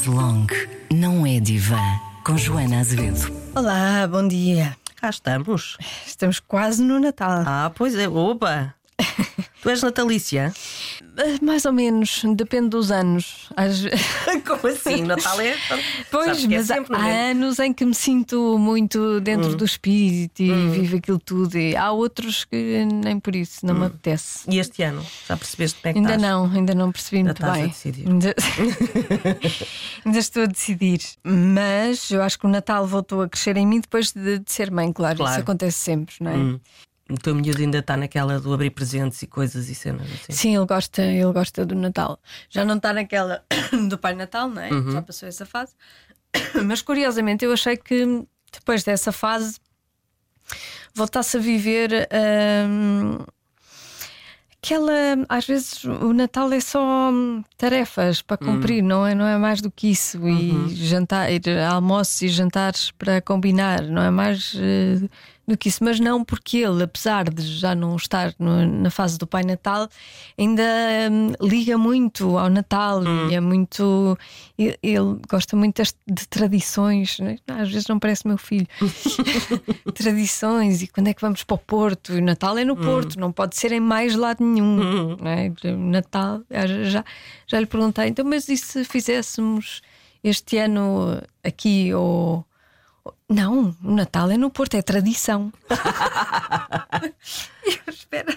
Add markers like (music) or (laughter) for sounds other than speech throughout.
chaise longue não é divã. Com Joana Azevedo. Olá, bom dia. Cá estamos. Estamos quase no Natal. Ah, pois é. Opa! Tu és natalícia? Uh, Mais ou menos, depende dos anos. Às- (laughs) Como assim? (laughs) Natal é. Pois, é mas há, sempre, há é? anos em que me sinto muito dentro do espírito e vivo aquilo tudo. E há outros que nem por isso, não me apetece. E este ano? Já percebeste como é que Ainda estás? não, ainda não percebi Ainda muito estás a bem. decidir. Ainda... (laughs) ainda estou a decidir. Mas eu acho que o Natal voltou a crescer em mim depois de, de ser mãe, claro. Claro. Isso acontece sempre, não é? Hum. O teu miúdo ainda está naquela do abrir presentes e coisas e cenas assim. Sim, ele gosta, ele gosta do Natal. Já não está naquela (coughs) do Pai Natal, não é? Uhum. Já passou essa fase. (coughs) Mas curiosamente eu achei que depois dessa fase voltasse a viver hum, aquela. Às vezes o Natal é só hum, tarefas para cumprir, não, é, não é mais do que isso. E jantar, almoços e jantares para combinar, não é mais. eh, do que isso, mas não porque ele, apesar de já não estar no- na fase do Pai Natal, ainda hum, liga muito ao Natal e é muito. Ele, ele gosta muito de tradições, né? às vezes não parece meu filho. (laughs) tradições e quando é que vamos para o Porto? E o Natal é no Porto, não pode ser em mais lado nenhum. é? O Natal, já, já, já lhe perguntei, então, mas e se fizéssemos este ano aqui ou. Não, o Natal é no Porto, é tradição. E (laughs) eu espero.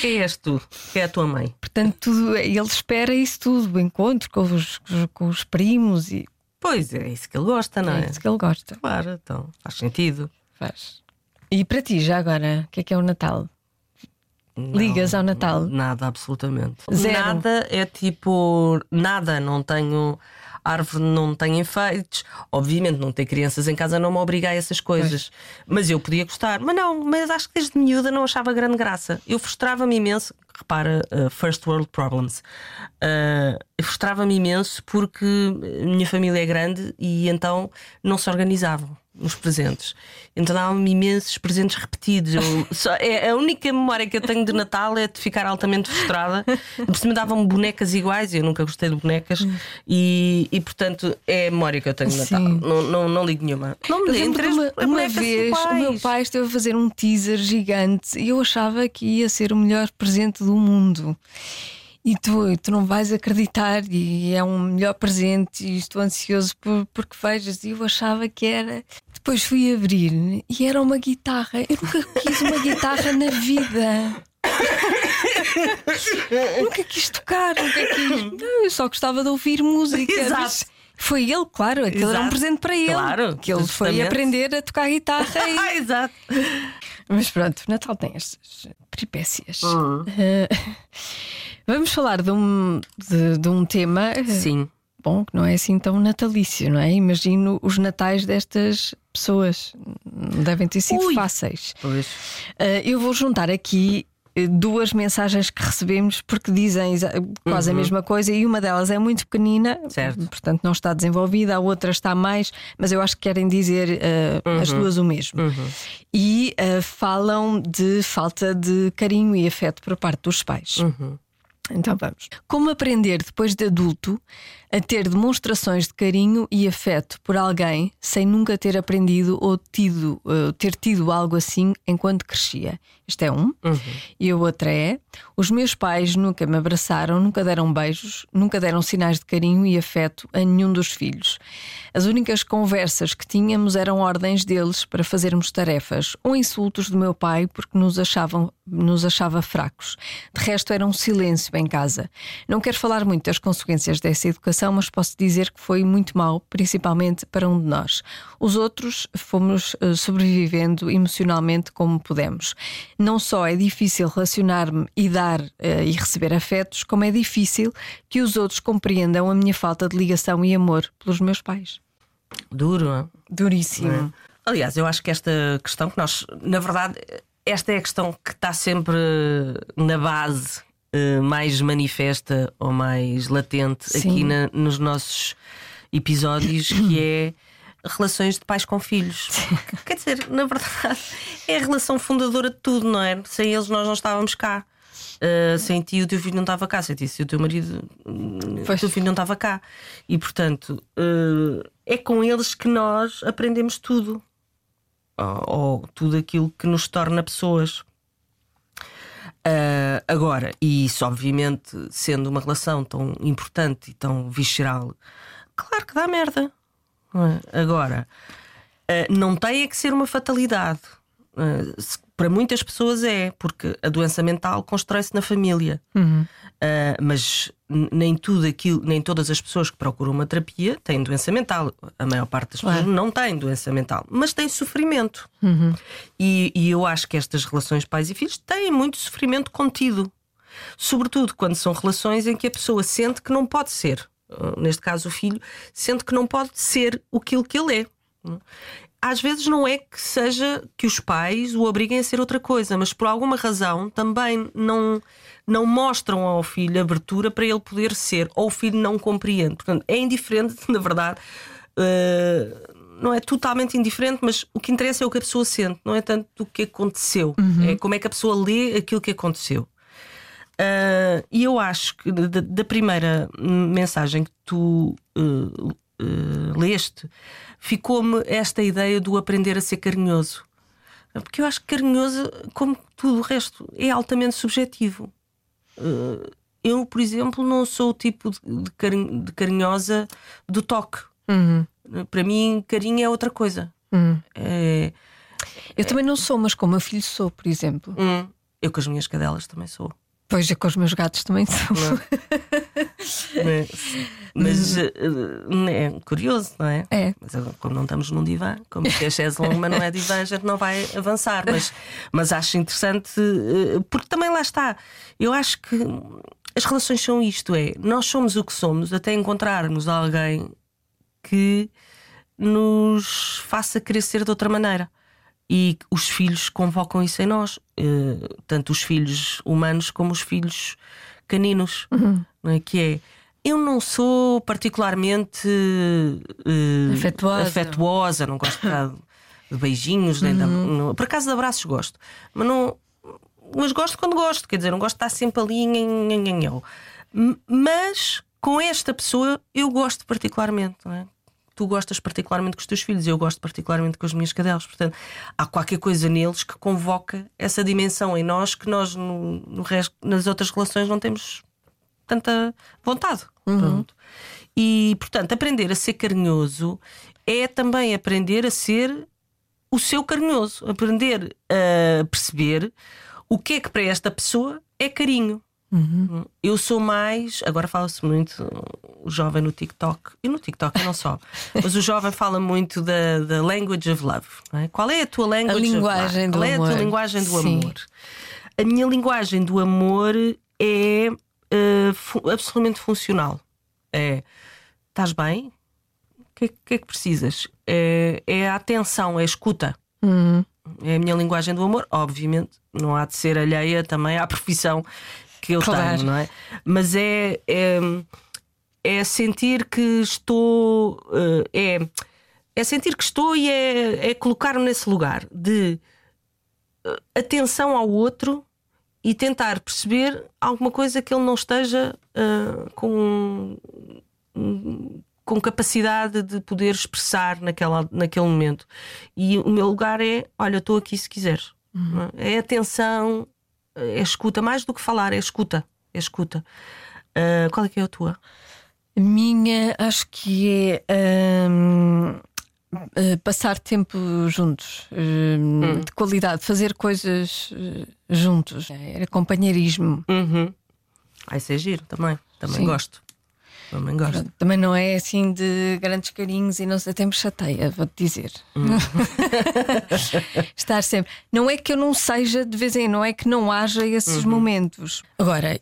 Quem és tu? Quem é a tua mãe? Portanto, tudo, ele espera isso tudo, o encontro com os, com os primos e Pois é, isso que ele gosta, não é? é isso que ele gosta. Claro, então faz sentido. Faz. E para ti, já agora, o que é que é o Natal? Ligas ao Natal? Nada, absolutamente. Zero. Nada é tipo. Nada, não tenho. Árvore não tem enfeites. Obviamente, não ter crianças em casa não me obriga a essas coisas. Mas eu podia gostar. Mas não, mas acho que desde miúda não achava grande graça. Eu frustrava-me imenso. Repara, uh, first world problems. Uh, eu frustrava-me imenso porque a minha família é grande e então não se organizavam os presentes. Então davam-me imensos presentes repetidos. Eu, só- é, a única memória que eu tenho de Natal é de ficar altamente frustrada. Por cima davam-me bonecas iguais, eu nunca gostei de bonecas, e, e portanto é a memória que eu tenho de Natal. Não, não, não ligo nenhuma. Não me lembro uma, uma vez o meu pai esteve a fazer um teaser gigante e eu achava que ia ser o melhor presente do mundo. E tu, tu não vais acreditar, e é um melhor presente, e estou ansioso por, porque vejas. E eu achava que era. Depois fui abrir e era uma guitarra. Eu nunca quis uma guitarra na vida. nunca quis tocar, nunca quis. Não, eu só gostava de ouvir música. Exato. Foi ele, claro, aquilo era um presente para ele. Claro, que ele foi justamente. aprender a tocar guitarra. e- Ah, (laughs) exato. Mas pronto, o Natal tem estas peripécias. Hum. Eh, (laughs) vamos falar de um, de, de um tema. eh, Sim. Bom, que não é assim tão natalício, não é? Imagino os natais destas pessoas. Devem ter sido Ui. fáceis. Pois. Uh, eu vou juntar aqui uh, duas mensagens que recebemos porque dizem quase a mesma coisa e uma delas é muito pequenina, Uhum. Certo. portanto não está desenvolvida, a outra está mais, mas eu acho que querem dizer uh, as Uhum. duas o mesmo. E uh, falam de falta de carinho e afeto por parte dos pais. Uhum. Então vamos. Como aprender depois de adulto a ter demonstrações de carinho e afeto por alguém sem nunca ter aprendido ou tido, eh, ter tido algo assim enquanto crescia? Este é um. E a outra é: os meus pais nunca me abraçaram, nunca deram beijos, nunca deram sinais de carinho e afeto a nenhum dos filhos. As únicas conversas que tínhamos eram ordens deles para fazermos tarefas ou insultos do meu pai porque nos achavam nos achava fracos. De resto, era um silêncio em casa. Não quero falar muito das consequências dessa educação, mas posso dizer que foi muito mau, principalmente para um de nós. Os outros fomos eh, sobrevivendo emocionalmente como pudemos. Não só é difícil relacionar-me e dar eh, e receber afetos, como é difícil que os outros compreendam a minha falta de ligação e amor pelos meus pais. Duro, não é? Duríssimo. Aliás, eu acho que esta questão que nós, na verdade, esta é a questão que está sempre na base eh, mais manifesta ou mais latente Sim. aqui na- nos nossos episódios, que é relações de pais com filhos. Quer dizer, na verdade, é a relação fundadora de tudo, não é? Sem eles nós não estávamos cá. Uh, sem ti o teu filho não estava cá, sem ti se o teu marido o teu filho não estava cá. E portanto uh, é com eles que nós aprendemos tudo. Ou, ou tudo aquilo que nos torna pessoas. Uh, agora, e isso obviamente sendo uma relação tão importante e tão visceral, claro que dá merda. É? Agora, uh, não tem é que ser uma fatalidade. Se, para muitas pessoas é, porque a doença mental constrói-se na família. Uhum. Uh, mas nem tudo aquilo, nem todas as pessoas que procuram uma terapia têm doença mental. A maior parte das claro. pessoas não tem doença mental, mas tem sofrimento. Uhum. E, e eu acho que estas relações pais e filhos têm muito sofrimento contido. Sobretudo quando são relações em que a pessoa sente que não pode ser. Uh, neste caso, o filho sente que não pode ser aquilo que ele é às vezes não é que seja que os pais o obriguem a ser outra coisa, mas por alguma razão também não, não mostram ao filho abertura para ele poder ser, ou o filho não compreende. Portanto, é indiferente, (laughs) na verdade. Uh, não é totalmente indiferente, mas o que interessa é o que a pessoa sente, não é tanto o que aconteceu, uhum. é como é que a pessoa lê aquilo que aconteceu. Uh, e eu acho que da, da, primeira mensagem que tu uh, uh, leste, ficou-me esta ideia do aprender a ser carinhoso. Porque eu acho que carinhoso, como tudo o resto, é altamente subjetivo. Eu, por exemplo, não sou o tipo de, carinho, de carinhosa do toque. Uhum. Para mim, carinho é outra coisa. Uhum. É, eu também não sou, mas com o meu filho sou, por exemplo. Hum, eu com as minhas cadelas também sou. Pois é, com os meus gatos também sou. (laughs) Mas, mas eh, é curioso, não é? É. Mas como não estamos num divã, como que a chaise longa não é divã, a gente não vai avançar. Mas, mas acho interessante, eh, porque também lá está. Eu acho que as relações são isto: é nós somos o que somos até encontrarmos alguém que nos faça ser de outra maneira. E os filhos convocam isso em nós, uh, tanto os filhos humanos como os filhos caninos, uhum. é? que é eu não sou particularmente uh, afetuosa. afetuosa. não gosto de, de beijinhos, nem uhum. de, por acaso de abraços gosto, mas não. Mas gosto quando gosto, quer dizer, não gosto de estar sempre ali em, Mas com esta pessoa eu gosto particularmente, não é? Tu gostas particularmente com os teus filhos, eu gosto particularmente com as minhas cadelas. Portanto, há qualquer coisa neles que convoca essa dimensão em nós que nós no, no resto, nas outras relações não temos tanta vontade. Uhum. E, portanto, aprender a ser carinhoso é também aprender a ser o seu carinhoso, aprender a perceber o que é que para esta pessoa é carinho. Uhum. Eu sou mais. Agora fala-se muito o jovem no TikTok, e no TikTok não só, (laughs) mas o jovem fala muito da, da language of love. É? Qual é a tua language a linguagem do Qual amor? é a tua linguagem do Sim. amor? A minha linguagem do amor é uh, fu absolutamente funcional. É estás bem? O que, que, é que precisas? É, é a atenção, é a escuta. Uhum. É a minha linguagem do amor, obviamente, não há de ser alheia também à profissão que eu claro. tenho, não é? Mas é, é, é sentir que estou. Eh, é, é sentir que estou e é, é colocar-me nesse lugar de eh, atenção ao outro e tentar perceber alguma coisa que ele não esteja uh, com, com capacidade de poder expressar naquela, naquele momento. E o meu lugar é: olha, estou aqui se quiseres. Uhum. É atenção, é escuta, mais do que falar, é escuta. É escuta. Uh, qual é que é a tua? A minha, acho que é. Um, uh, passar tempo juntos, um, Hum. de qualidade, fazer coisas uh, juntos. Era companheirismo. Uhum. Ah, isso é giro também. Também Sim. gosto. Também gosto. Pronto, Também não é assim de grandes carinhos e não sei, até me chateia, vou-te dizer. (laughs) Estar sempre. Não é que eu não seja de vez em não é que não haja esses momentos. Agora,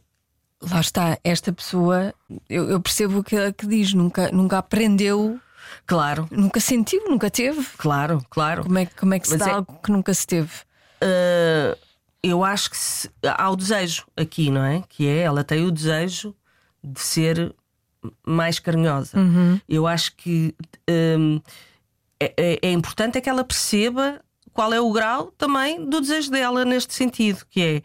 lá está, esta pessoa, eu, eu percebo o que ela que diz, nunca, nunca aprendeu, Claro, nunca sentiu, nunca teve. claro, claro. Como é, que- como é que se Mas dá é- algo que nunca se teve? Uh, eu acho que se- há o desejo aqui, não é? Que é, ela tem o desejo de ser mais carinhosa. Eu acho que um, é, é- é importante é que ela perceba qual é o grau também do desejo dela neste sentido, que é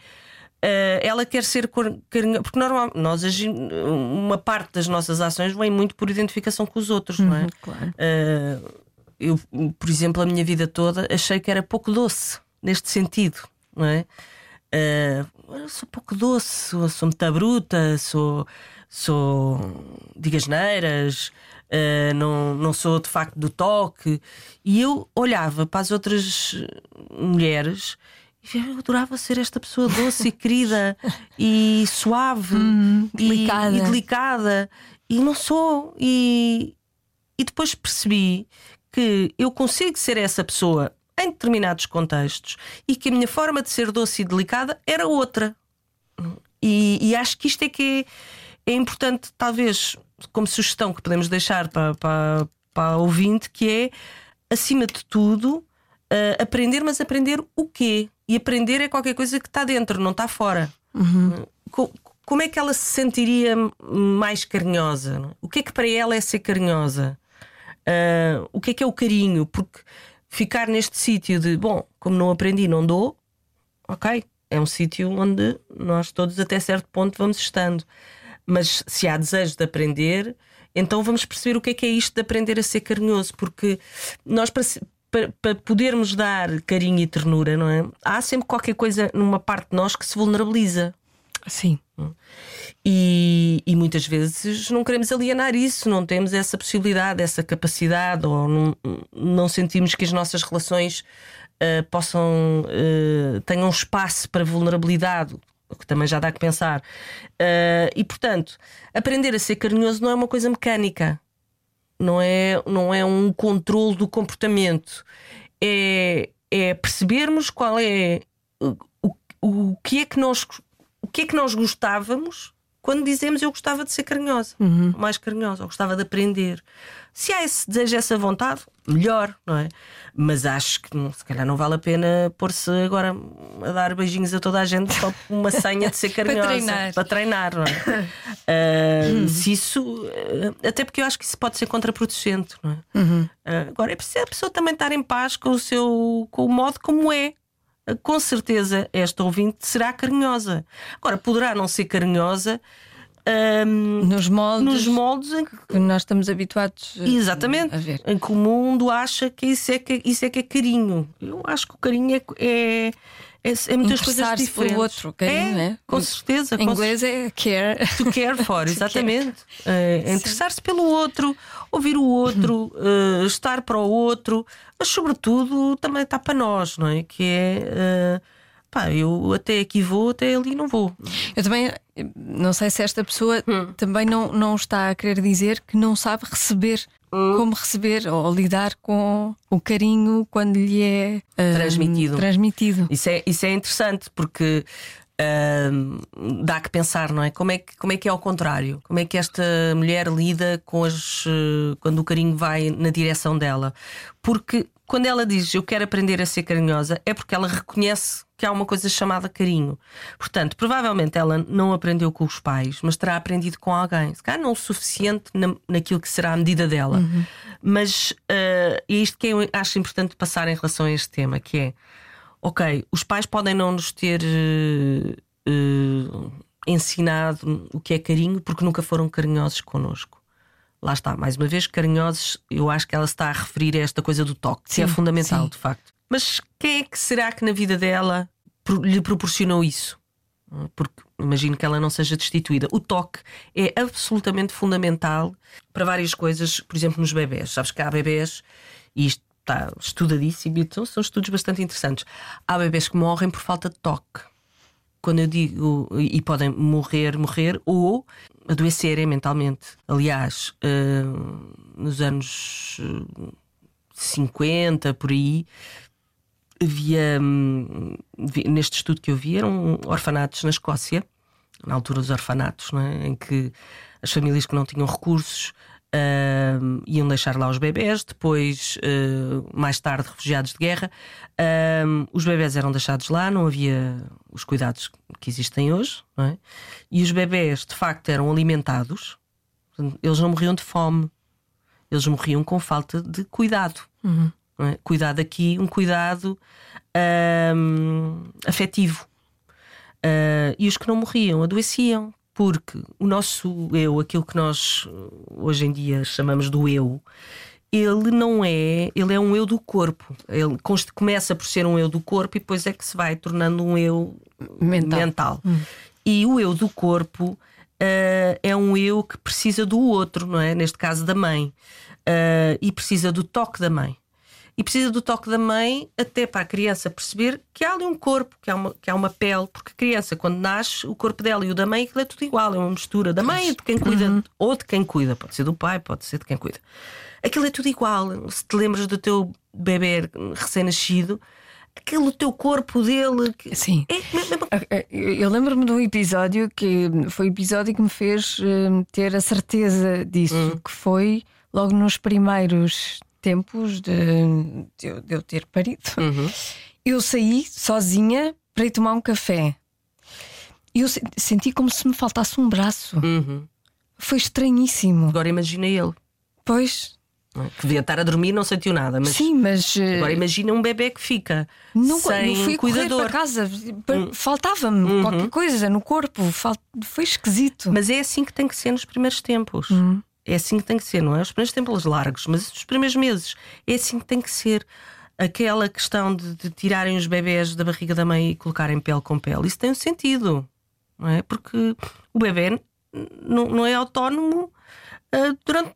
Uh, ela quer ser carinhosa, porque normal, nós uma parte das nossas ações vem muito por identificação com os outros, uhum, não é? Uhum, claro. Uh, eu, por exemplo, a minha vida toda achei que era pouco doce neste sentido, não é? Uh, sou pouco doce, sou, sou muito bruta, sou, sou digas neiras, uh, não, não sou de facto do toque. E eu olhava para as outras mulheres e eu adorava ser esta pessoa doce e querida (laughs) e suave hum, e, delicada. e delicada. E não sou. E, e depois percebi que eu consigo ser essa pessoa em determinados contextos e que a minha forma de ser doce e delicada era outra. E, e acho que isto é que é, é, importante, talvez, como sugestão que podemos deixar para, para, para a ouvinte, que é, acima de tudo, uh, aprender, mas aprender o quê? E aprender é qualquer coisa que está dentro, não está fora. Uhum. Como é que ela se sentiria mais carinhosa? O que é que para ela é ser carinhosa? Uh, o que é que é o carinho? Porque ficar neste sítio de, bom, como não aprendi, não dou, ok, é um sítio onde nós todos até certo ponto vamos estando. Mas se há desejo de aprender, então vamos perceber o que é que é isto de aprender a ser carinhoso, porque nós para, para, para podermos dar carinho e ternura, não é? Há sempre qualquer coisa numa parte de nós que se vulnerabiliza. Sim. E, e, muitas vezes não queremos alienar isso, não temos essa possibilidade, essa capacidade, ou não, não sentimos que as nossas relações uh, possam uh, tenham espaço para vulnerabilidade, o que também já dá que pensar. Uh, e portanto, aprender a ser carinhoso não é uma coisa mecânica, não é, não é um controle do comportamento, é, é percebermos qual é o, o, que é que nós o que é que nós gostávamos quando dizemos eu gostava de ser carinhosa, uhum. mais carinhosa, ou gostava de aprender. Se há esse desejo, essa vontade, melhor, não é? Mas acho que se calhar não vale a pena pôr-se agora a dar beijinhos a toda a gente só uma senha de ser (laughs) carinhosa. para treinar. Para treinar, não é? uh, (laughs) se isso. Até porque eu acho que isso pode ser contraproducente, não é? Uhum. Uh, agora é preciso a pessoa também estar em paz com o seu com o modo como é com certeza esta ouvinte será carinhosa. Agora, poderá não ser carinhosa. Um, nos moldes, nos moldes em que, que nós estamos habituados exatamente, a ver. Em que o mundo acha que isso é, que, isso é que é carinho. Eu acho que o carinho é, é, é, é muitas coisas diferentes. pelo outro, carinho, é, é? Com certeza. Em inglês é care. To care for, (laughs) exatamente. É, Interessar-se pelo outro, ouvir o outro, uh, estar para o outro, mas sobretudo também está para nós, não é? Que é. Uh, pá, eu até aqui vou, até ali não vou. Eu também não sei se esta pessoa hum. também não, não está a querer dizer que não sabe receber. Hum. Como receber ou lidar com o carinho quando lhe é uh, transmitido. transmitido. Isso, é, isso é interessante porque Uh, dá que pensar, não é? Como é que, como é que é ao contrário? Como é que esta mulher lida com as, uh, quando o carinho vai na direção dela? Porque quando ela diz eu quero aprender a ser carinhosa, é porque ela reconhece que há uma coisa chamada carinho. Portanto, provavelmente ela não aprendeu com os pais, mas terá aprendido com alguém. Se calhar não o suficiente na, naquilo que será a medida dela. Uhum. Mas uh, é isto que eu acho importante passar em relação a este tema, que é ok, os pais podem não nos ter uh, uh, ensinado o que é carinho porque nunca foram carinhosos connosco. Lá está, mais uma vez, carinhosos, eu acho que ela está a referir a esta coisa do toque, sim, que é fundamental, sim. de facto. Mas quem é que será que na vida dela lhe proporcionou isso? Porque imagino que ela não seja destituída. O toque é absolutamente fundamental para várias coisas, por exemplo, nos bebés. Sabes que há bebés, e isto está estudadíssimo, então são estudos bastante interessantes. Há bebés que morrem por falta de toque. Quando eu digo, e podem morrer, morrer, ou adoecerem mentalmente. Aliás, uh, nos anos 50, por aí, havia, um, neste estudo que eu vi, eram orfanatos na Escócia, na altura dos orfanatos, é? em que as famílias que não tinham recursos Uh, iam deixar lá os bebés, depois, uh, mais tarde, refugiados de guerra. Uh, os bebés eram deixados lá, não havia os cuidados que existem hoje, é? e os bebés de facto eram alimentados, eles não morriam de fome, eles morriam com falta de cuidado. Uhum. É? Cuidado aqui, um cuidado afetivo. Uh, e os que não morriam adoeciam, porque o nosso eu, aquilo que nós uh, hoje em dia chamamos do eu, ele não é, ele é um eu do corpo. Ele começa por ser um eu do corpo e depois é que se vai tornando um eu mental. mental. Hum. E o eu do corpo uh, é um eu que precisa do outro, não é? Neste caso da mãe. Uh, e precisa do toque da mãe e precisa do toque da mãe até para a criança perceber que há ali um corpo, que há uma, que há uma pele, porque a criança, quando nasce, o corpo dela e o da mãe aquilo é tudo igual, é uma mistura da mãe e de quem cuida, uhum. ou de quem cuida, pode ser do pai, pode ser de quem cuida. Aquilo é tudo igual. Se te lembras do teu bebê recém-nascido, aquele teu corpo dele. Sim. É, é, eu lembro-me de um episódio que foi o episódio que me fez uh, ter a certeza disso, uhum. que foi logo nos primeiros tempos de, de, de eu ter parido, uhum. eu saí sozinha para ir tomar um café. Eu senti como se me faltasse um braço. Uhum. Foi estranhíssimo. Agora imagina ele. Pois. Que devia estar a dormir não sentiu nada. Mas Sim, mas. Agora imagina um bebê que fica não, sem não fui cuidador. para casa. Hum. Faltava-me uhum. qualquer coisa no corpo. Foi esquisito. Mas é assim que tem que ser nos primeiros tempos. Uhum. É assim que tem que ser, não é? Os primeiros tempos largos, mas os primeiros meses é assim que tem que ser. Aquela questão de, de tirarem os bebés da barriga da mãe e colocarem pele com pele, isso tem um sentido, não é? Porque o bebê não, é autónomo uh, durante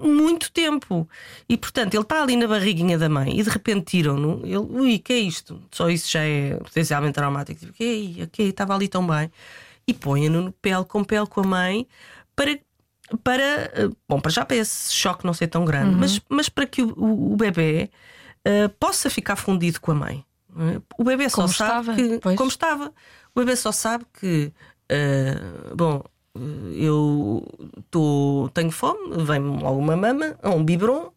muito tempo. E portanto, ele está ali na barriguinha da mãe e de repente tiram-no. Ele, ui, que é isto? Só isso já é potencialmente traumático. Tipo, que ok, estava ali tão bem. E põem-no pele com pele com a mãe para para, eh, bom, para já para esse choque não ser tão grande, uhum. mas, mas para que o, o, o bebê uh, possa ficar fundido com a mãe. É? O bebê só como sabe estava, que, pois. como estava, o bebê só sabe que, uh, bom, eu tô, tenho fome, vem-me alguma mama, um biberon,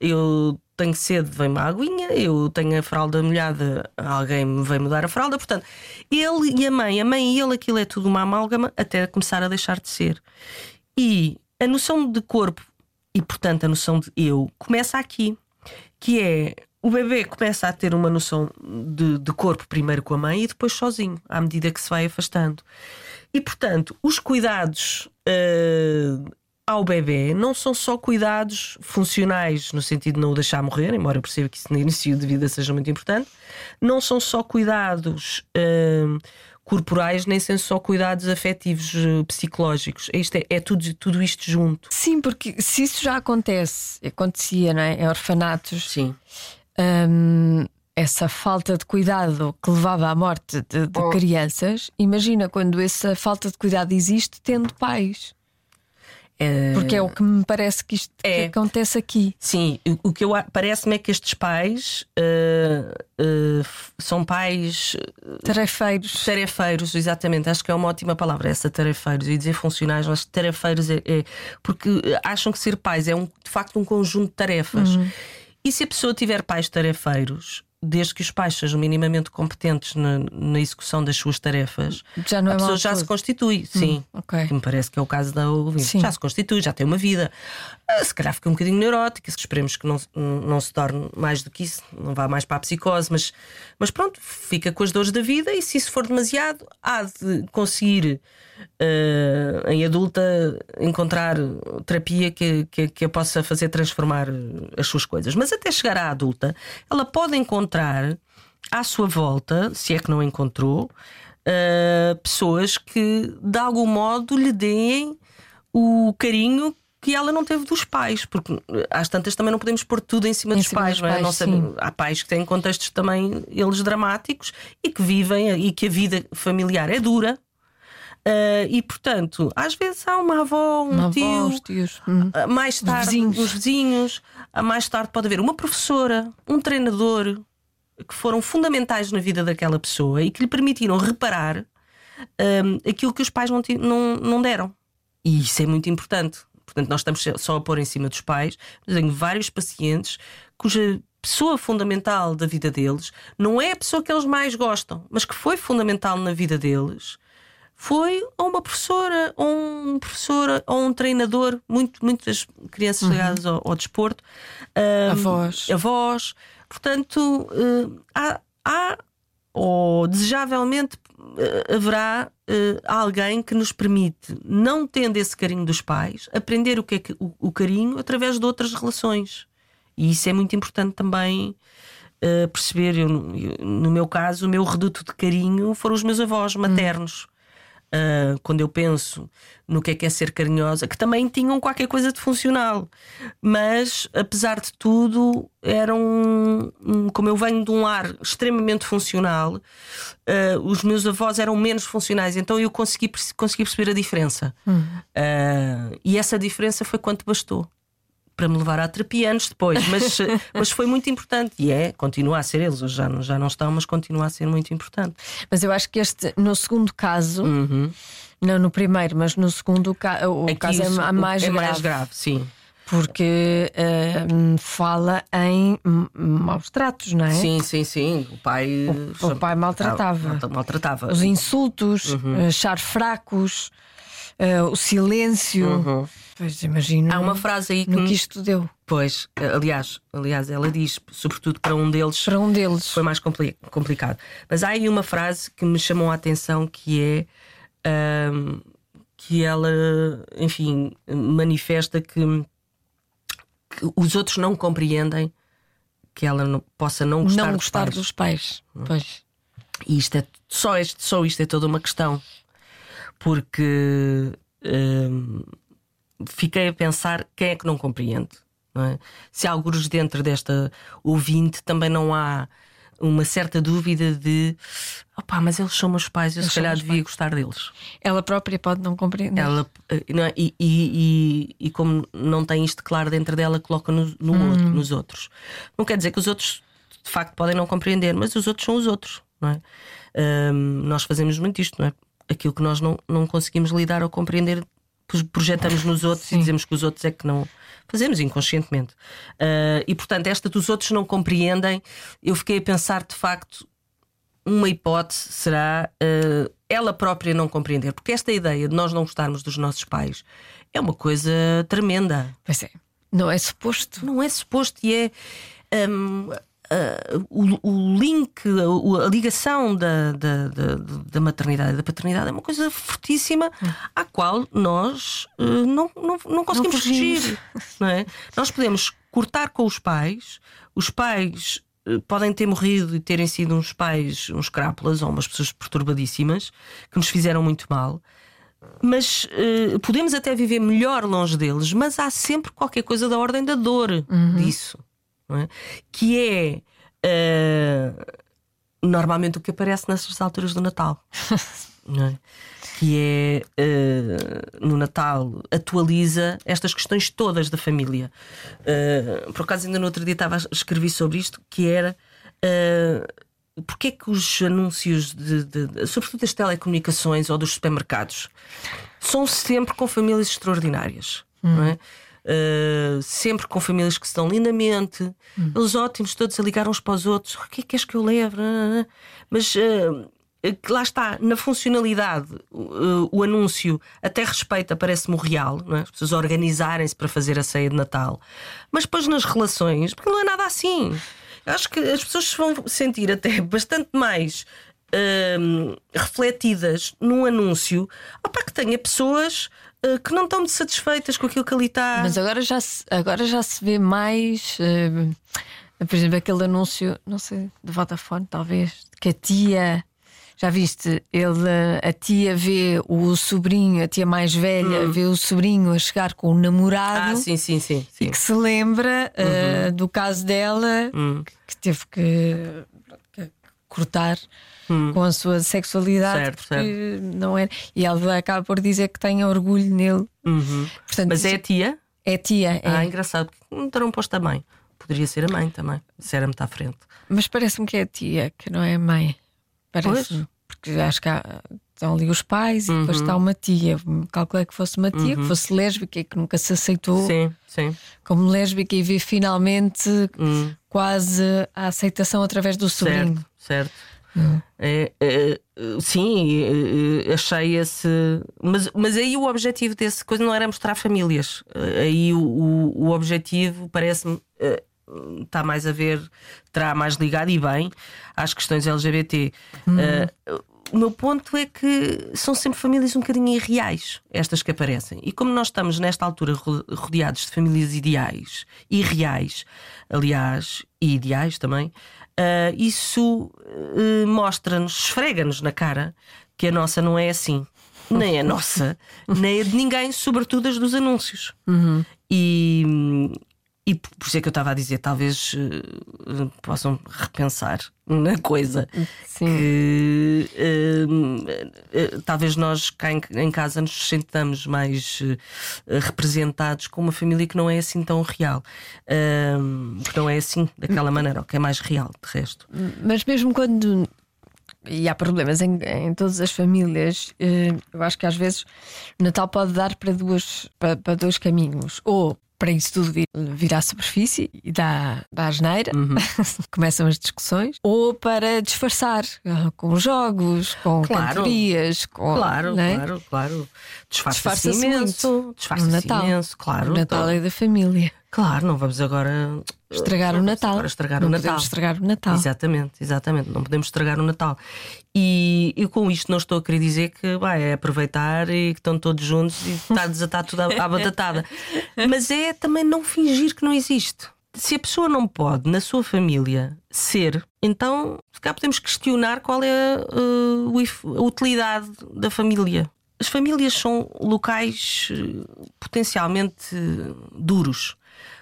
eu tenho sede, vem-me a aguinha, eu tenho a fralda molhada, alguém me vem mudar a fralda. Portanto, ele e a mãe, a mãe e ele, aquilo é tudo uma amálgama até começar a deixar de ser. E a noção de corpo e, portanto, a noção de eu começa aqui, que é o bebê começa a ter uma noção de, de, corpo primeiro com a mãe e depois sozinho, à medida que se vai afastando. E, portanto, os cuidados uh, ao bebê não são só cuidados funcionais, no sentido de não o deixar morrer, embora eu perceba que isso no início de vida seja muito importante, não são só cuidados. Uh, corporais, nem são só cuidados afetivos eh, psicológicos. Isto é, é, tudo, tudo isto junto. Sim, porque se isso já acontece, acontecia não é? em orfanatos. Sim. Hum, essa falta de cuidado que levava à morte de, de oh. crianças, imagina quando essa falta de cuidado existe tendo pais. Porque é o que me parece que isto é. que acontece aqui. Sim, o que eu parece-me é que estes pais uh, uh, são pais tarefeiros. Tarefeiros, exatamente. Acho que é uma ótima palavra essa, tarefeiros. E dizer funcionais, mas tarefeiros é, é, porque acham que ser pais é um, de facto um conjunto de tarefas. Uhum. E se a pessoa tiver pais tarefeiros, desde que os pais sejam minimamente competentes na, na execução das suas tarefas, já não é a pessoa já se constitui, hum, sim. Okay. Que me parece que é o caso da ouvinte. Sim. Já se constitui, já tem uma vida. Ah, se calhar fica um bocadinho neurótica, esperemos que não, não se torne mais do que isso, não vá mais para a psicose, mas, mas pronto, fica com as dores da vida e se isso for demasiado, há de conseguir uh, em adulta encontrar terapia que, que, que a possa fazer transformar as suas coisas. Mas até chegar à adulta, ela pode encontrar à sua volta, se é que não encontrou, uh, pessoas que de algum modo lhe deem o carinho que ela não teve dos pais, porque às tantas também não podemos pôr tudo em cima em dos cima pais, dos não é? Pais, não há pais que têm contextos também eles dramáticos e que vivem e que a vida familiar é dura, Uh, e portanto, às vezes há uma avó, um uma tio, avó, tios. Uhum. Uh, mais tarde, os vizinhos. os vizinhos, mais tarde pode haver uma professora, um treinador que foram fundamentais na vida daquela pessoa e que lhe permitiram reparar aquilo que os pais não, não, não deram. E isso é muito importante. Portanto, nós estamos só a pôr em cima dos pais. Eu tenho vários pacientes cuja pessoa fundamental da vida deles não é a pessoa que eles mais gostam, mas que foi fundamental na vida deles foi a uma professora, ou um professor, ou um treinador, muito, muitas crianças uhum. ligadas ao, ao desporto, um, avós. avós. Portanto, uh, há, há ou desejavelmente eh, haverá uh, alguém que nos permite, não tendo esse carinho dos pais, aprender o que é que, o, o carinho através de outras relações. E isso é muito importante também uh, perceber. Eu, eu, no meu caso, o meu reduto de carinho foram os meus avós maternos. Uh, quando eu penso no que é que é ser carinhosa, que também tinham qualquer coisa de funcional, mas apesar de tudo, eram, como eu venho de um lar extremamente funcional, uh, os meus avós eram menos funcionais, então eu consegui, consegui perceber a diferença. Hum. Uh, e essa diferença foi quanto bastou para me levar à terapia anos depois, mas, (laughs) mas foi muito importante e é, continua a ser eles, já, já não estão, mas continua a ser muito importante. Mas eu acho que este, no segundo caso, uhum. não no primeiro, mas no segundo o Aqui caso isso, é mais é grave. mais grave, sim. Porque uh, fala em maus tratos, não é? Sim, sim, sim. O pai, o, o pai maltratava. maltratava. Os insultos, uhum. achar fracos, uh, o silêncio. Uhum. Pois imagino. Há uma frase aí que, no que isto deu. Pois, aliás, aliás, ela diz, sobretudo para um deles. Para um deles. Foi mais compli complicado. Mas há aí uma frase que me chamou a atenção que é um, que ela, enfim, manifesta que, que, os outros não compreendem que ela não, possa não gostar, não dos, gostar pais. dos pais. Hum. Pois. E isto é só, este, só isto é toda uma questão. Porque. Um, fiquei a pensar quem é que não compreende. Não é? Se há alguns dentro desta ouvinte também não há uma certa dúvida de opá, mas eles são meus pais, eu eles se calhar devia pais. gostar deles. Ela própria pode não compreender. Ela, eh, não é? e, e, e, e, como não tem isto claro dentro dela, coloca no, no hum. outro, nos outros. Não quer dizer que os outros de facto podem não compreender, mas os outros são os outros. Não é? Um, nós fazemos muito isto, não é? Aquilo que nós não, não conseguimos lidar ou compreender projetamos nos outros Sim. e dizemos que os outros é que não. Fazemos inconscientemente. Uh, e portanto, esta dos outros não compreendem. Eu fiquei a pensar, de facto, uma hipótese será uh, ela própria não compreender. Porque esta ideia de nós não gostarmos dos nossos pais é uma coisa tremenda. Pois é. Não é suposto. Não é suposto e é. Um, uh, o, o, link, a, a ligação da, da, da, da, maternidade e da paternidade é uma coisa fortíssima à qual nós uh, não, não, não conseguimos não fugir. Não é? Nós podemos cortar com os pais, os pais uh, podem ter morrido e terem sido uns pais, uns crápulas ou umas pessoas perturbadíssimas que nos fizeram muito mal mas uh, podemos até viver melhor longe deles, mas há sempre qualquer coisa da ordem da dor uhum. disso é? que é uh, normalmente o que aparece nessas alturas do Natal. (laughs) é? Que é uh, no Natal atualiza estas questões todas da família. Uh, por acaso, ainda no outro dia estava a escrever sobre isto, que era uh, porque é que os anúncios, de, de, de, sobretudo das telecomunicações ou dos supermercados, são sempre com famílias extraordinárias. Hum. Não é? Uh, sempre com famílias que estão lindamente, hum. eles ótimos, todos a ligar uns para os outros. O que é que és que eu levo? Mas uh, lá está, na funcionalidade, uh, o anúncio até respeita, parece-me real, é? as pessoas organizarem-se para fazer a ceia de Natal, mas depois nas relações, porque não é nada assim. Eu acho que as pessoas se vão sentir até (laughs) bastante mais refletidas num anúncio opa, que tenha pessoas que não estão muito satisfeitas com aquilo que ali está. Mas agora já se, agora já se vê mais. Uh, por exemplo, aquele anúncio, não sei, de Vodafone, talvez, que a tia. Já viste? Ele, a tia vê o sobrinho, a tia mais velha, hum. vê o sobrinho a chegar com o namorado. Ah, sim, sim, sim. sim. E que se lembra uhum. uh, do caso dela, hum. que teve que, que cortar hum. com a sua sexualidade. Certo, certo. Não era. E ela acaba por dizer que tem orgulho nele. Uhum. Portanto, Mas é a tia? É tia. É. Ah, engraçado, porque não terão posto a mãe. Poderia ser a mãe também, se era muito à frente. Mas parece-me que é a tia, que não é a mãe. Parece-me. Porque acho que há, estão ali os pais e depois uhum. está uma tia. Calculei que fosse uma tia, uhum. que fosse lésbica e que nunca se aceitou sim, sim. como lésbica e vê finalmente uhum. quase a aceitação através do sobrinho. Certo, certo. É, é, sim, achei esse. Mas, mas aí o objetivo desse coisa não era mostrar famílias. Aí o, o, o objetivo parece-me. está mais a ver, terá mais ligado e bem às questões LGBT. Uh, o meu ponto é que são sempre famílias um bocadinho irreais, estas que aparecem. E como nós estamos nesta altura rodeados de famílias ideais, irreais, aliás, e ideais também, uh, isso uh, mostra-nos, esfrega-nos na cara que a nossa não é assim. Nem a nossa, (laughs) nem a de ninguém, sobretudo as dos anúncios. Uhum. E, e por isso é que eu estava a dizer, talvez uh, possam repensar na coisa. Sim. Que uh, uh, talvez nós cá em, em, casa nos sentamos mais representados com uma família que não é assim tão real. que não é assim, daquela maneira, que é mais real, de resto. Mas mesmo quando. E há problemas em, em todas as famílias. Eu acho que às vezes o Natal pode dar para, duas, para, para dois caminhos. Ou para isso tudo vir, vir à superfície e dá, dá asneira, uhum. (laughs) começam as discussões, ou para disfarçar ah, com jogos, com claro. cantorias, com. Claro, é? claro, claro. Disfarça-se disfarça imenso. Disfarça-se imenso, claro. O Natal é da família. Claro, não vamos agora estragar o Natal. Agora estragar não o Natal. estragar o Natal. Exatamente, exatamente. Não podemos estragar o Natal. E eu com isto não estou a querer dizer que vai, é aproveitar e que estão todos juntos e está a desatar tudo à, à batatada. (laughs) Mas é também não fingir que não existe. Se a pessoa não pode, na sua família, ser, então se cá podemos questionar qual é uh, a utilidade da família. As famílias são locais uh, potencialmente duros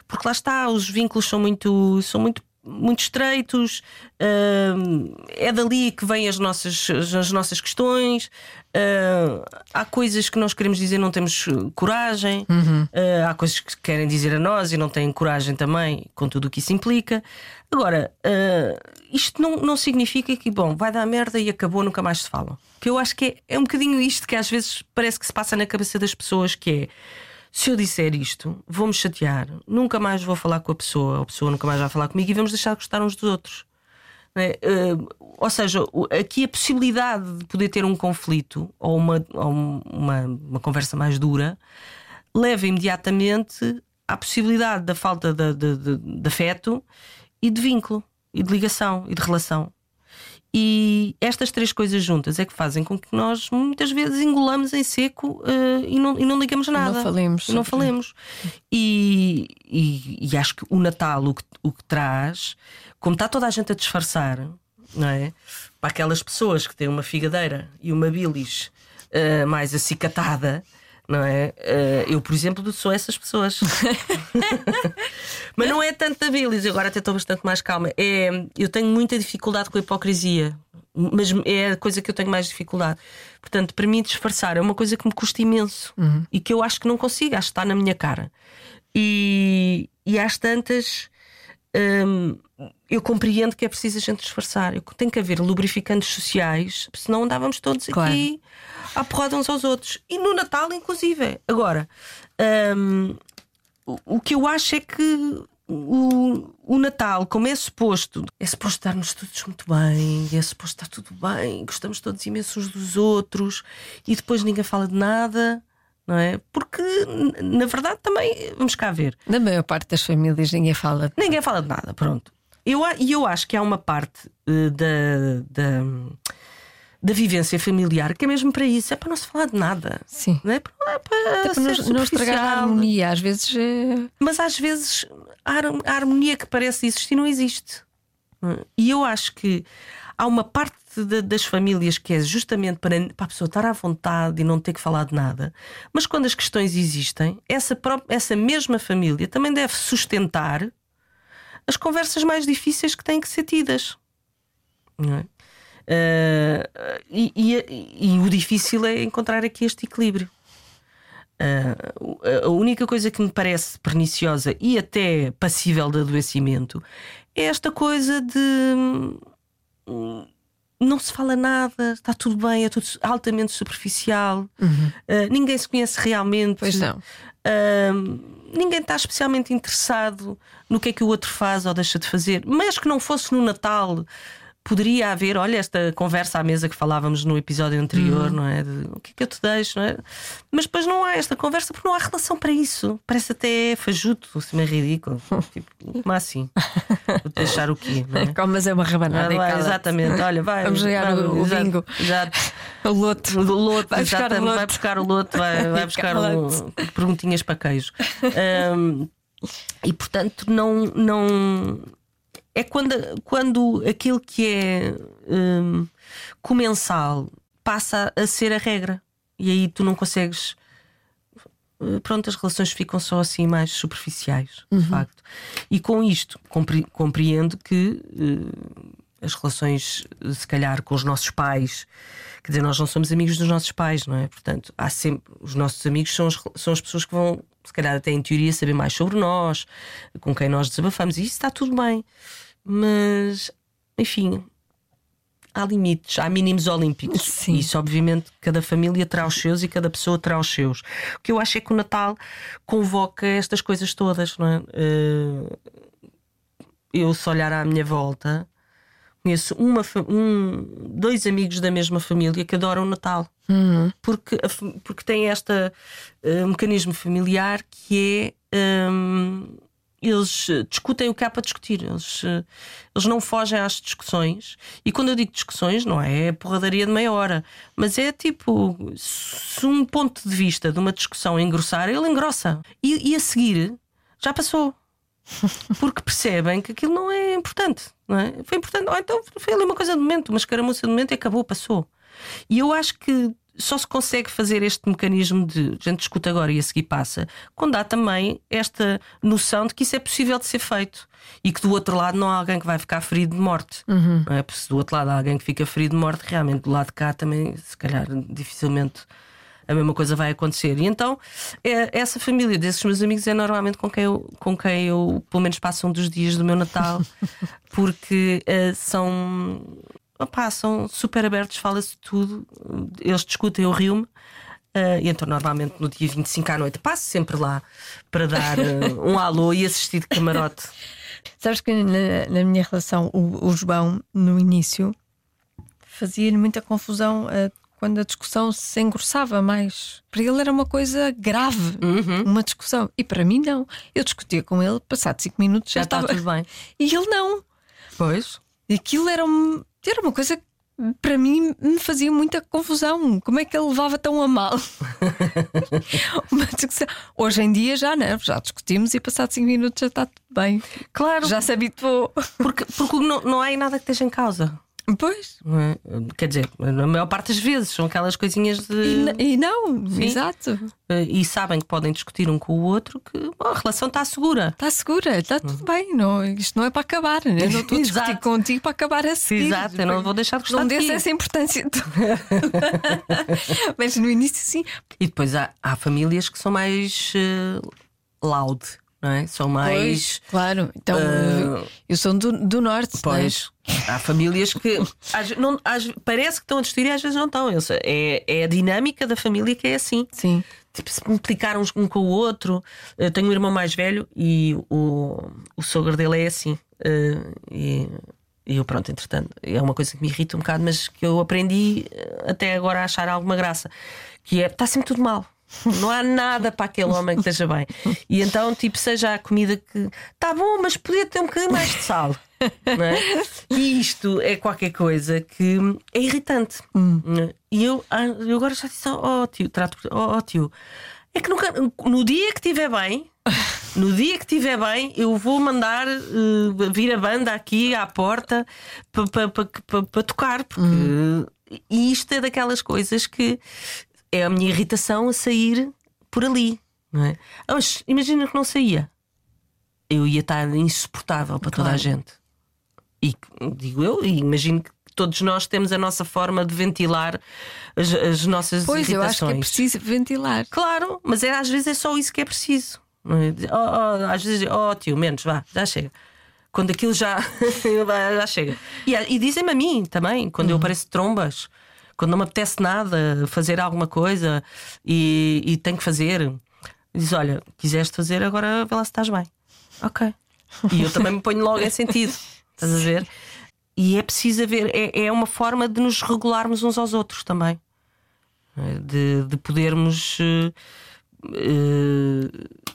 porque lá está, os vínculos são muito, são muito muito estreitos, uh, é dali que vêm as nossas, as nossas questões. Uh, há coisas que nós queremos dizer não temos coragem, uhum. uh, há coisas que querem dizer a nós e não têm coragem também, com tudo o que isso implica. Agora, isto não, não significa que, bom, vai dar merda e acabou, nunca mais se fala. Que eu acho que é, é um bocadinho isto que às vezes parece que se passa na cabeça das pessoas, que é se eu disser isto, vou-me chatear, nunca mais vou falar com a pessoa, a pessoa nunca mais vai falar comigo e vamos deixar de gostar uns dos outros. É? Uh, ou seja, aqui a possibilidade de poder ter um conflito ou uma, ou uma, uma conversa mais dura leva imediatamente à possibilidade da falta de, de, de, de afeto e de vínculo, e de ligação e de relação. E estas três coisas juntas é que fazem com que nós muitas vezes engolamos em seco uh, e, não, e não ligamos nada. Não falemos. Não falemos. E, e, e, acho que o Natal o que, o que traz, como está toda a gente a disfarçar, não é? Para aquelas pessoas que têm uma figadeira e uma bilis uh, mais acicatada não é? Uh, eu, por exemplo, sou essas pessoas. (laughs) Mas não é tanto da bilis, agora até estou bastante mais calma. É, eu tenho muita dificuldade com a hipocrisia, mas é a coisa que eu tenho mais dificuldade. Portanto, para mim, disfarçar é uma coisa que me custa imenso uhum. e que eu acho que não consigo, acho que está na minha cara. E, e às tantas. Hum, eu compreendo que é preciso a gente disfarçar. Tem que haver lubrificantes sociais, senão andávamos todos claro. aqui à porrada uns aos outros. E no Natal, inclusive. Agora, um, o que eu acho é que o, o Natal, como é suposto, é suposto estarmos todos muito bem, é suposto estar tudo bem, gostamos todos imenso uns dos outros e depois ninguém fala de nada. Não é? Porque, na verdade, também, vamos cá ver. Na maior parte das famílias ninguém fala de Ninguém fala de nada, pronto. E eu, eu acho que há uma parte uh, da, da da vivência familiar, que é mesmo para isso, é para não se falar de nada. Sim. Não é para, é para, Até para não, não estragar a harmonia, às vezes. É... Mas às vezes a harmonia que parece existir não existe. E eu acho que há uma parte de, das famílias que é justamente para, para, a pessoa estar à vontade e não ter que falar de nada. Mas quando as questões existem, essa, própria, essa mesma família também deve sustentar as conversas mais difíceis que têm que ser tidas. Não é? Uh, e, e, e, o difícil é encontrar aqui este equilíbrio. Uh, a única coisa que me parece perniciosa e até passível de adoecimento é esta coisa de hum, não se fala nada, está tudo bem, é tudo altamente superficial, uhum. uh, ninguém se conhece realmente. Pois não. ninguém está especialmente interessado no que é que o outro faz ou deixa de fazer, mas que não fosse no Natal poderia haver, olha, esta conversa à mesa que falávamos no episódio anterior, não é? De, o que é que eu te deixo, não é? Mas depois não há esta conversa porque não há relação para isso. Parece até fajuto, assim, meio ridículo. (laughs) tipo, como assim? Vou deixar o quê? Não é? Comas é uma rabanada. Ah, exatamente, olha, vai. Vamos jogar vai, o- o exato, bingo. Exato. O loto. O loto, Vai buscar o loto. vai buscar o loto, vai, (laughs) vai buscar o, perguntinhas para queijo. Ahm, e portanto, não. não é quando, quando aquilo que é hum, comensal passa a ser a regra. E aí tu não consegues. eh, Pronto, as relações ficam só assim mais superficiais, de facto. E com isto, compre- compreendo que eh, as relações, se calhar, com os nossos pais, quer dizer, nós não somos amigos dos nossos pais, não é? Portanto, há sempre. Os nossos amigos são as, são as pessoas que vão, se calhar, até em teoria, saber mais sobre nós, com quem nós desabafamos, e isso está tudo bem. Mas, enfim, há limites, há mínimos olímpicos. Sim. Isso, obviamente, cada família terá os seus e cada pessoa terá os seus. O que eu acho é que o Natal convoca estas coisas todas, não é? Eh, Eu, se olhar à minha volta, conheço uma, um, dois amigos da mesma família que adoram o Natal. Porque, a fa- porque tem este mecanismo familiar que é. hum, eles eh, discutem o que há para discutir, eles, eh, eles não fogem às discussões. E quando eu digo discussões, não é porradaria de meia hora, mas é tipo: se um ponto de vista de uma discussão engrossar, ele engrossa. E, e a seguir, já passou. Porque percebem que aquilo não é importante, não é? Foi importante, ou então foi ali uma coisa de momento, uma escaramuça de momento e acabou, passou. E eu acho que só se consegue fazer este mecanismo de a gente discute agora e a seguir passa, quando há também esta noção de que isso é possível de ser feito e que do outro lado não há alguém que vai ficar ferido de morte. Não é? Porque se do outro lado há alguém que fica ferido de morte, realmente do lado de cá também, se calhar, dificilmente a mesma coisa vai acontecer. E então, é- essa família desses meus amigos é normalmente com quem eu, com quem eu pelo menos passo um dos dias do meu Natal, (laughs) porque eh, são. opá, são super abertos, fala-se de tudo, eles discutem, eu rio-me. eh, e então, normalmente no dia 25 à noite, passo sempre lá para dar eh, um alô e assistir de camarote. (laughs) Sabes que na, na minha relação, o, o João, no início, fazia-lhe muita confusão eh, quando a discussão se engrossava mais. Para ele era uma coisa grave, Uhum. uma discussão. E para mim, não. Eu discutia com ele, passado cinco minutos já, Já está estava. tudo bem. (laughs) E ele não. Pois. E Aquilo era, um- era uma coisa que para mim me fazia muita confusão. Como é que ele levava tão a mal? (laughs) uma discussão. Hoje em dia já não, já discutimos e passado cinco minutos já está tudo bem. Claro, Já se habituou. porque, porque não, não há nada que esteja em causa. Pois. é? Quer dizer, na maior parte das vezes são aquelas coisinhas de. E, e não, Sim. exato. Eh, e sabem que podem discutir um com o outro que bom, a relação está segura. Está segura, está tudo bem. Não, isto não é para acabar. Eu não estou a discutir contigo para acabar a seguir. Exato, eu não vou deixar de gostar Não de desse essa importância. (laughs) Mas no início, sim. E depois há, há famílias que são mais eh, loud, não é? São mais. Pois, claro. Então, eu, eu sou do, do norte. é? Pois, há famílias que às- não- às- parece que estão a discutir e às vezes não estão. Sei, É, é a dinâmica da família que é assim. Sim. Tipo, se uns um com o outro. Eu tenho um irmão mais velho e o, o sogro dele é assim. Eh, e, e eu, pronto, entretanto, é uma coisa que me irrita um bocado, mas que eu aprendi eh, até agora a achar alguma graça. Que é, está sempre tudo mal. Não há nada para aquele homem que esteja bem. E então, tipo, seja a comida que está bom, mas podia ter um bocadinho mais de sal. é? E isto é qualquer coisa que é irritante. é? E eu, ah, eu agora já disse, ó tio, trato, ó, tio, é que nunca, no dia que estiver bem, no dia que estiver bem, eu vou mandar eh, vir a banda aqui à porta para tocar, porque e isto é daquelas coisas que é a minha irritação a sair por ali. Não é? Ah, Mas imagina que não saía. Eu ia estar insuportável para toda a Claro. gente. E digo eu, e imagino que todos nós temos a nossa forma de ventilar as, as nossas Pois, eu acho que é irritações. preciso ventilar. Claro, mas é, às vezes é só isso que é preciso. é? Oh, oh, às vezes, oh tio, menos, vá, já chega. Quando aquilo já, (laughs) já chega. E, e dizem-me a mim também, quando eu apareço trombas, quando não me apetece nada fazer alguma coisa e, e tenho que fazer, diz: Olha, quiseste fazer, agora vê lá se estás bem. Ok. E eu também me ponho logo em sentido, estás a ver? e é preciso haver, é, é uma forma de nos regularmos uns aos outros também, é? de, de podermos. Uh, uh,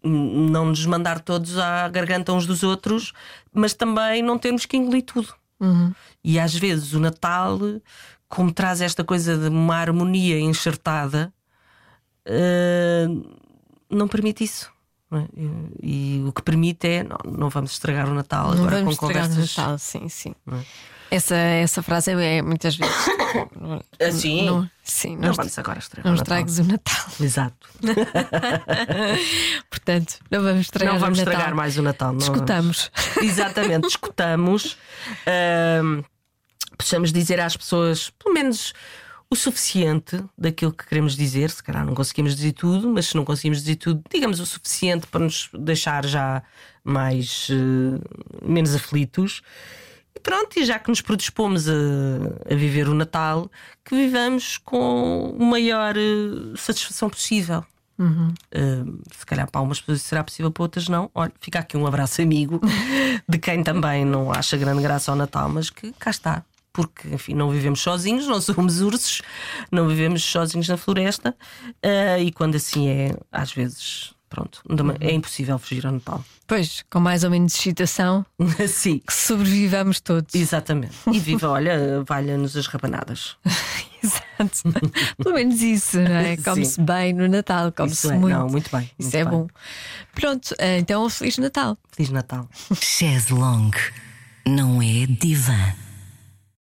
não nos mandar todos à garganta uns dos outros, mas também não termos que engolir tudo. Uhum. E às vezes o Natal, como traz esta coisa de uma harmonia enxertada, uh, não permite isso. Não é? e, e, o que permite é não, não vamos estragar o Natal não agora vamos com estragar conversas. o Natal, sim, sim. É? Essa, essa frase é muitas vezes. Assim? Não, sim, Não não, vamos agora estragar não o estragues o Natal. (laughs) Exato. (laughs) Portanto, não vamos estragar não vamos estragar mais o Natal. não Discutamos. vamos. Exatamente, discutamos. Ahm, (laughs) possamos dizer às pessoas, pelo menos, o suficiente daquilo que queremos dizer. Se calhar não conseguimos dizer tudo, mas se não conseguimos dizer tudo, digamos o suficiente para nos deixar já mais eh, menos aflitos. E pronto, e já que nos predispomos a, a viver o Natal, que vivamos com a maior eh, satisfação possível. Uh, se calhar para umas pessoas será possível, para outras não. Olha, fica aqui um abraço amigo (laughs) de quem também não acha grande graça ao Natal, mas que cá está. Porque, enfim, não vivemos sozinhos, não somos ursos, não vivemos sozinhos na floresta. uh, e quando assim é, às vezes, pronto, é impossível fugir ao Natal. Pois, com mais ou menos excitação, (laughs) Sim, que sobrevivamos todos. exatamente. E viva, olha, valha-nos as rabanadas. (laughs) Exato. Pelo menos isso, não é? Come-se bem no Natal, come-se é, muito. não, muito bem. Isso muito é bem. bom. Pronto, eh, então Feliz Natal. Feliz Natal. Chaise Longue. Não é divã.